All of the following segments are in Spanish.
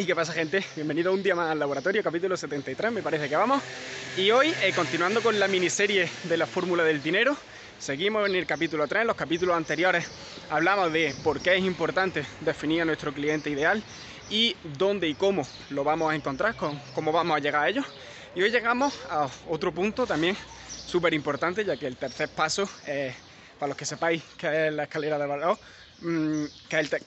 ¿Y qué pasa gente? Bienvenido un día más al laboratorio, capítulo 73 me parece que vamos. Y hoy, eh, continuando con la miniserie de la fórmula del dinero, seguimos en el capítulo 3, en los capítulos anteriores hablamos de por qué es importante definir a nuestro cliente ideal y dónde y cómo lo vamos a encontrar, cómo vamos a llegar a ellos. Y hoy llegamos a otro punto también súper importante, ya que el tercer paso, para los que sepáis qué es la escalera de valor,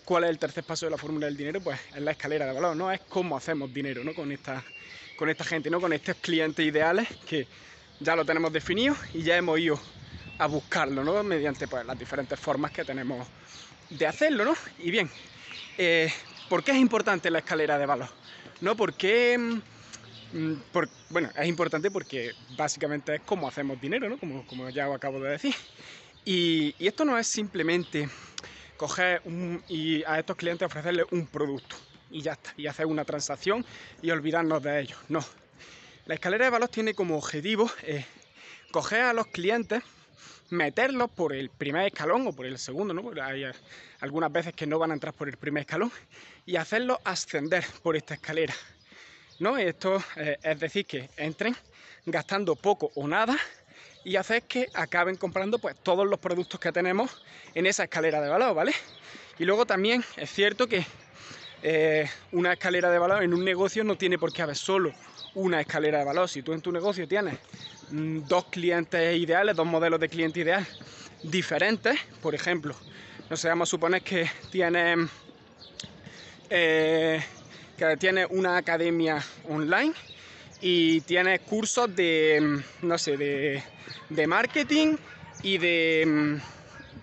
¿Cuál es el tercer paso de la fórmula del dinero? Pues es la escalera de valor, ¿no? Es cómo hacemos dinero, ¿no? Con esta, con esta gente, ¿no? Con estos clientes ideales que ya lo tenemos definido y ya hemos ido a buscarlo, ¿no? Mediante pues, las diferentes formas que tenemos de hacerlo, ¿no? Y bien, eh, ¿por qué es importante la escalera de valor? ¿No? Porque, mm, bueno, es importante porque básicamente es cómo hacemos dinero, ¿no? Como, como ya acabo de decir. Y esto no es simplemente coger y a estos clientes ofrecerles un producto y ya está, y hacer una transacción y olvidarnos de ellos. No. La escalera de valor tiene como objetivo eh, coger a los clientes, meterlos por el primer escalón o por el segundo, ¿no? Porque hay algunas veces que no van a entrar por el primer escalón y hacerlos ascender por esta escalera. ¿No? Esto eh, es decir, que entren gastando poco o nada y hacer que acaben comprando pues todos los productos que tenemos en esa escalera de valor, ¿vale? Y luego también es cierto que eh, una escalera de valor en un negocio no tiene por qué haber solo una escalera de valor. Si tú en tu negocio tienes mm, dos clientes ideales, dos modelos de cliente ideal diferentes, por ejemplo, no sé, vamos a suponer que tienes, eh, que tienes una academia online y tienes cursos de, mm, no sé, de, de marketing y de, mm,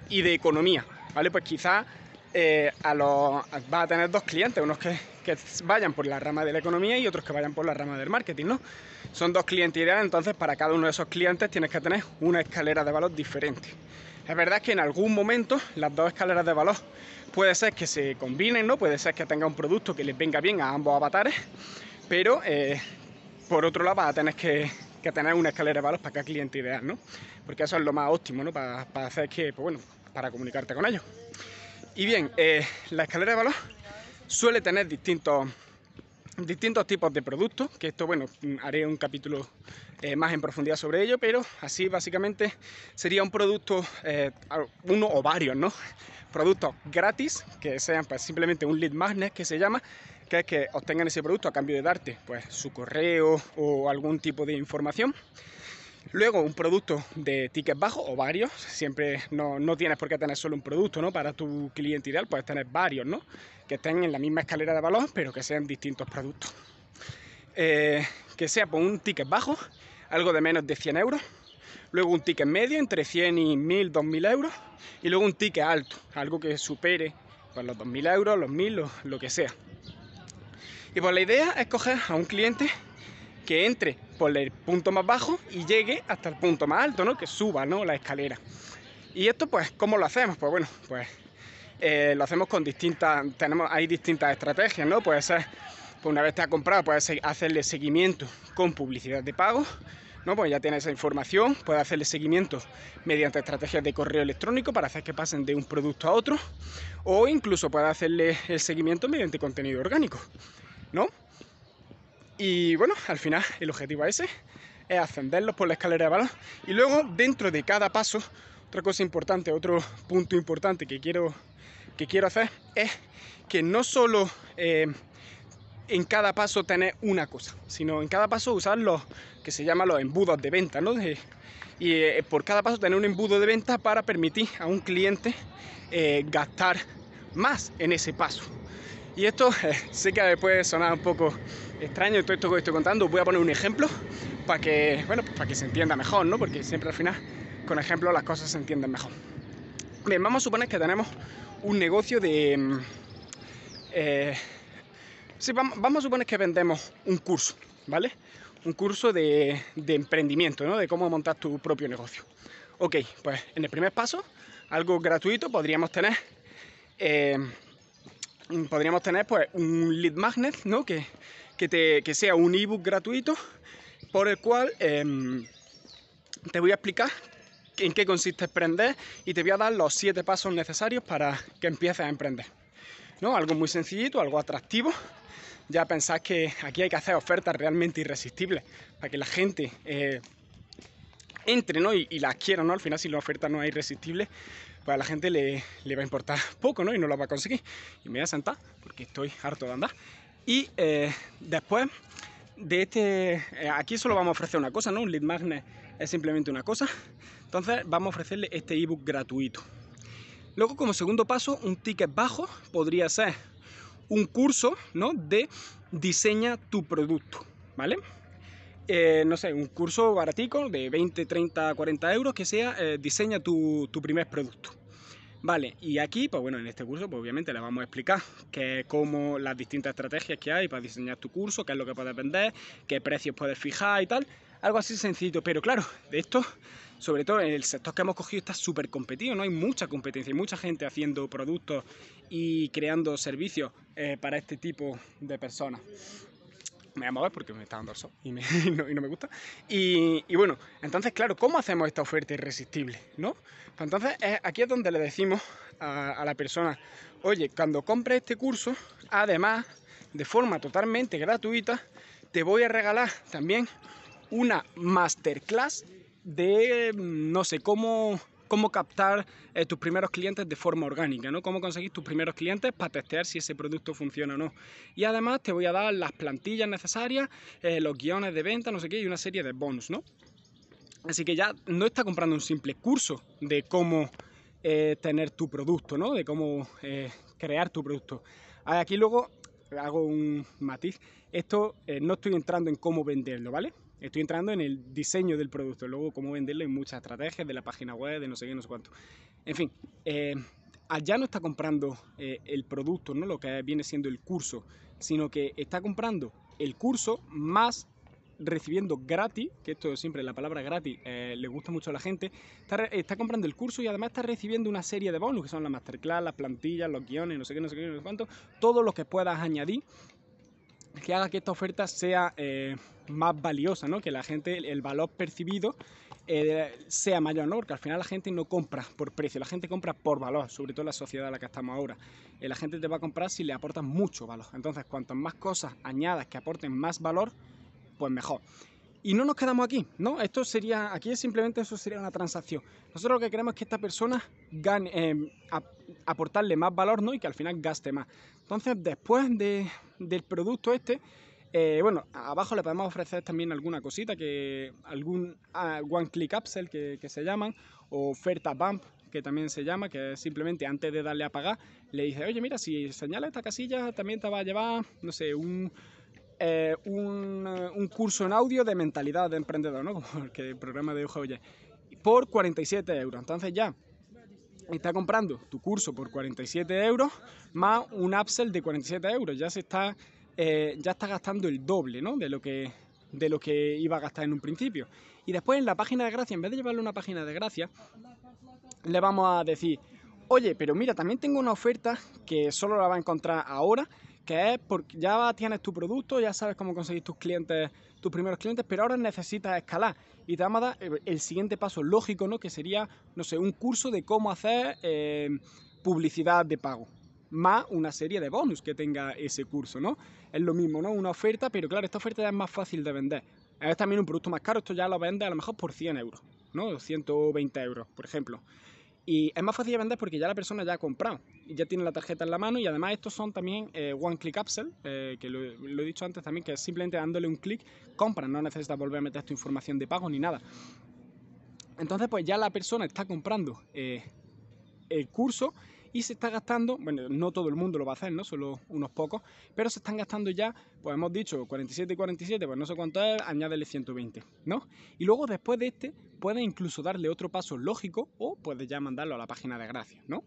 y de economía, ¿vale? Pues quizás eh, a vas a tener dos clientes, unos que, que, vayan por la rama de la economía y otros que vayan por la rama del marketing, ¿no? Son dos clientes ideales, entonces para cada uno de esos clientes tienes que tener una escalera de valor diferente. Es verdad que en algún momento las dos escaleras de valor puede ser que se combinen, ¿no? Puede ser que tenga un producto que les venga bien a ambos avatares, pero eh, por otro lado vas a tener que, tener una escalera de valor para cada cliente ideal, ¿no? Porque eso es lo más óptimo, ¿no? Para, hacer que, pues bueno, para comunicarte con ellos. Y bien, eh, la escalera de valor suele tener distintos, distintos tipos de productos, que esto, bueno, haré un capítulo eh, más en profundidad sobre ello, pero así básicamente sería un producto, eh, uno o varios, ¿no? Productos gratis, que sean pues, simplemente un lead magnet que se llama, que es que obtengan ese producto a cambio de darte pues, su correo o algún tipo de información. Luego un producto de ticket bajo o varios, siempre no, tienes por qué tener solo un producto ¿no? para tu cliente ideal, puedes tener varios ¿no? que estén en la misma escalera de valor pero que sean distintos productos. Eh, que sea por un ticket bajo, algo de menos de 100 euros, luego un ticket medio entre 100 y 1000, 2000 euros y luego un ticket alto, algo que supere pues, los 2000 euros, los 1000, lo que sea. Y pues la idea es coger a un cliente que entre por el punto más bajo y llegue hasta el punto más alto, ¿no? Que suba, ¿no? La escalera. Y esto, pues, ¿cómo lo hacemos? Pues bueno, pues eh, lo hacemos con distintas, tenemos, hay distintas estrategias, ¿no? Puede ser, pues una vez te ha comprado, puedes hacerle seguimiento con publicidad de pago, ¿no? Pues ya tienes esa información, puedes hacerle seguimiento mediante estrategias de correo electrónico para hacer que pasen de un producto a otro, o incluso puedes hacerle el seguimiento mediante contenido orgánico. ¿No? Y bueno, al final el objetivo ese, es ascenderlos por la escalera de valor. Y luego, dentro de cada paso, otra cosa importante, otro punto importante que quiero, que quiero hacer es que no solo eh, en cada paso tener una cosa, sino en cada paso usar los que se llaman los embudos de venta, y eh, por cada paso tener un embudo de venta para permitir a un cliente eh, gastar más en ese paso. Y esto eh, sé que puede sonar un poco extraño todo esto que estoy contando. Voy a poner un ejemplo para que, bueno, para que se entienda mejor, ¿no? Porque siempre al final con ejemplos las cosas se entienden mejor. Bien, vamos a suponer que tenemos un negocio de... Mm, eh, sí, vamos, a suponer que vendemos un curso, ¿vale? Un curso de, emprendimiento, ¿no? De cómo montar tu propio negocio. Ok, pues en el primer paso, algo gratuito, podríamos tener... Eh, podríamos tener pues un lead magnet, ¿no? Que, te, sea un ebook gratuito por el cual em, te voy a explicar en qué consiste emprender y te voy a dar los siete pasos necesarios para que empieces a emprender. ¿no? Algo muy sencillito, algo atractivo ya pensáis que aquí hay que hacer ofertas realmente irresistibles para que la gente eh, entre ¿no? y, y, las quiera, ¿no? Al final, si la oferta no es irresistible, pues a la gente le, le, va a importar poco, ¿no? Y no la va a conseguir. Y me voy a sentar porque estoy harto de andar. Y eh, después de este, eh, aquí solo vamos a ofrecer una cosa, ¿no? Un lead magnet es simplemente una cosa. Entonces vamos a ofrecerle este ebook gratuito. Luego, como segundo paso, un ticket bajo podría ser un curso, ¿no? De diseña tu producto, ¿vale? Eh, no sé, un curso baratico de 20, 30, 40 euros que sea eh, diseña tu, tu, primer producto. Vale, y aquí, pues bueno, en este curso, pues obviamente le vamos a explicar qué, cómo las distintas estrategias que hay para diseñar tu curso, qué es lo que puedes vender, qué precios puedes fijar y tal. Algo así sencillo, pero claro, de esto, sobre todo en el sector que hemos cogido, está súper competido, ¿no? Hay mucha competencia, hay mucha gente haciendo productos y creando servicios eh, para este tipo de personas me voy a mover porque me está dando el sol y, me, no, y no, me gusta. Y, y, bueno, entonces, claro, ¿cómo hacemos esta oferta irresistible? ¿no? Pues entonces, es, aquí es donde le decimos a, a la persona, oye, cuando compres este curso, además, de forma totalmente gratuita, te voy a regalar también una masterclass de, no sé, cómo cómo captar eh, tus primeros clientes de forma orgánica, ¿no? Cómo conseguir tus primeros clientes para testear si ese producto funciona o no. Y además te voy a dar las plantillas necesarias, eh, los guiones de venta, no sé qué, y una serie de bonus, ¿no? Así que ya no está comprando un simple curso de cómo eh, tener tu producto, ¿no? De cómo crear tu producto. Aquí luego hago un matiz. Esto no estoy entrando en cómo venderlo, ¿vale? Estoy entrando en el diseño del producto, luego cómo venderlo en muchas estrategias de la página web, de no sé qué, no sé cuánto. En fin, eh, allá no está comprando eh, el producto, ¿no? lo que viene siendo el curso, sino que está comprando el curso más recibiendo gratis, que esto siempre la palabra gratis eh, le gusta mucho a la gente, está, está, comprando el curso y además está recibiendo una serie de bonus, que son la masterclass, las plantillas, los guiones, no sé qué, no sé qué, no sé cuánto, todo lo que puedas añadir que haga que esta oferta sea eh, más valiosa, ¿no? que la gente, el valor percibido eh, sea mayor, ¿no? porque al final la gente no compra por precio, la gente compra por valor, sobre todo en la sociedad en la que estamos ahora. Eh, la gente te va a comprar si le aportas mucho valor. Entonces, cuantas más cosas añadas que aporten más valor, pues mejor. Y no nos quedamos aquí, ¿no? Esto sería, aquí simplemente eso sería una transacción. Nosotros lo que queremos es que esta persona gane, eh, aportarle más valor, ¿no? Y que al final gaste más. Entonces, después de, del producto este, eh, bueno, abajo le podemos ofrecer también alguna cosita, que algún uh, one click upsell que, que, se llaman, o oferta bump que también se llama, que es simplemente antes de darle a pagar, le dice, oye, mira, si señala esta casilla, también te va a llevar, no sé, un eh, un, un, curso en audio de mentalidad de emprendedor, ¿no? Como el, que programa de Ojo Oye, por 47 euros. Entonces ya está comprando tu curso por 47 euros más un upsell de 47 euros. Ya se está, eh, ya está gastando el doble, ¿no? De lo que de lo que iba a gastar en un principio. Y después en la página de gracia, en vez de llevarle una página de gracia, le vamos a decir, oye, pero mira, también tengo una oferta que solo la va a encontrar ahora que es porque ya tienes tu producto, ya sabes cómo conseguir tus clientes, tus primeros clientes, pero ahora necesitas escalar y te vamos a dar el siguiente paso lógico, ¿no? Que sería, no sé, un curso de cómo hacer eh, publicidad de pago, más una serie de bonus que tenga ese curso, ¿no? Es lo mismo, ¿no? Una oferta, pero claro, esta oferta ya es más fácil de vender. Es también un producto más caro, esto ya lo vende a lo mejor por 100 euros, ¿no? 120 euros, por ejemplo. Y es más fácil de vender porque ya la persona ya ha comprado ya tiene la tarjeta en la mano y además estos son también eh, one click upsell, eh, que lo, he dicho antes también, que es simplemente dándole un clic, compran, no necesitas volver a meter tu información de pago ni nada. Entonces pues ya la persona está comprando eh, el curso y se está gastando, bueno, no todo el mundo lo va a hacer, ¿no? Solo unos pocos, pero se están gastando ya, pues hemos dicho 47 y 47, pues no sé cuánto es, añádele 120, ¿no? Y luego después de este, puedes incluso darle otro paso lógico o puedes ya mandarlo a la página de gracias, ¿no?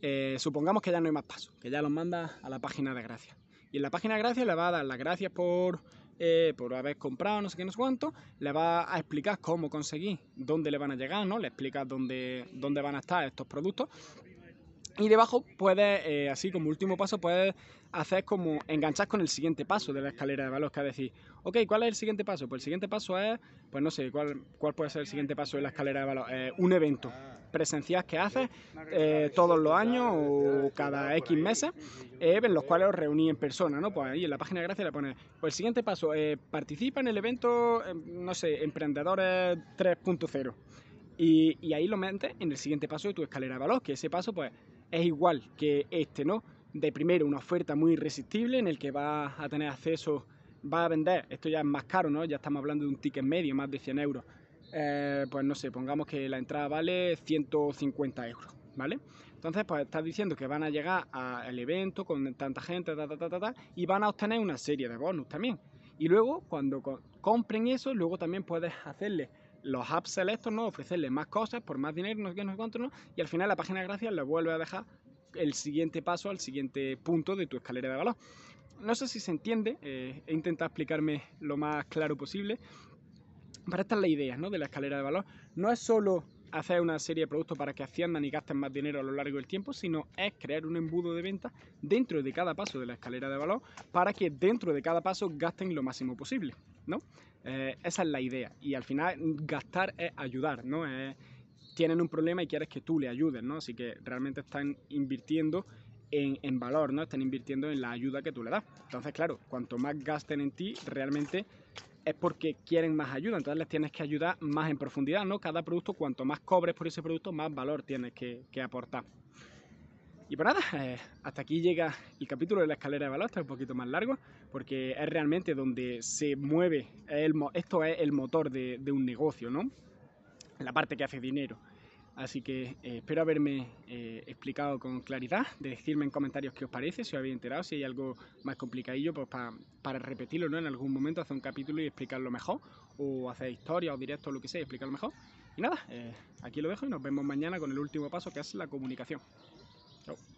Eh, supongamos que ya no hay más pasos, que ya los manda a la página de gracias. Y en la página de gracias le va a dar las gracias por, eh, por haber comprado no sé qué, no sé cuánto, le va a explicar cómo conseguir, dónde le van a llegar, ¿no? Le explica dónde, dónde van a estar estos productos Y debajo puedes, eh, así como último paso, puedes hacer como enganchar con el siguiente paso de la escalera de valor, que es decir, ok, ¿cuál es el siguiente paso? Pues el siguiente paso es, pues no sé, ¿cuál, cuál puede ser el siguiente paso de la escalera de valor? Eh, un evento presencial que haces eh, todos los años o cada X meses, en los cuales os reunís en persona, ¿no? Pues ahí en la página de gracia le pones, pues el siguiente paso, participa en el evento, no sé, Emprendedores 3.0. Y, y ahí lo metes en el siguiente paso de tu escalera de valor, que ese paso, pues es igual que este, ¿no? De primero, una oferta muy irresistible en el que vas a tener acceso, va a vender, esto ya es más caro, ¿no? Ya estamos hablando de un ticket medio, más de 100 euros. Eh, pues no sé, pongamos que la entrada vale 150 euros, ¿vale? Entonces, pues estás diciendo que van a llegar al evento con tanta gente, ta, ta, ta, ta, y van a obtener una serie de bonus también. Y luego, cuando compren eso, luego también puedes hacerle los apps selectos, ¿no? Ofrecerle más cosas por más dinero, no sé qué, no sé cuánto, ¿no? Y al final la página de gracias le vuelve a dejar el siguiente paso al siguiente punto de tu escalera de valor. No sé si se entiende, eh, he intentado explicarme lo más claro posible. Pero esta es la idea, ¿no? De la escalera de valor. No es solo hacer una serie de productos para que asciendan y gasten más dinero a lo largo del tiempo, sino es crear un embudo de venta dentro de cada paso de la escalera de valor para que dentro de cada paso gasten lo máximo posible, ¿no? Eh, esa es la idea. Y al final gastar es ayudar, ¿no? tienen un problema y quieres que tú le ayudes, ¿no? Así que realmente están invirtiendo en, valor, ¿no? Están invirtiendo en la ayuda que tú le das. Entonces, claro, cuanto más gasten en ti, realmente es porque quieren más ayuda. Entonces les tienes que ayudar más en profundidad, ¿no? Cada producto, cuanto más cobres por ese producto, más valor tienes que, aportar. Y pues nada, eh, hasta aquí llega el capítulo de la escalera de está un poquito más largo, porque es realmente donde se mueve, esto es el motor de, un negocio, ¿no? la parte que hace dinero. Así que eh, espero haberme eh, explicado con claridad, de decirme en comentarios qué os parece, si os habéis enterado, si hay algo más complicadillo, pues para repetirlo ¿no? en algún momento, hacer un capítulo y explicarlo mejor, o hacer historia o directo o lo que sea y explicarlo mejor. Y nada, aquí lo dejo y nos vemos mañana con el último paso que es la comunicación. Chao.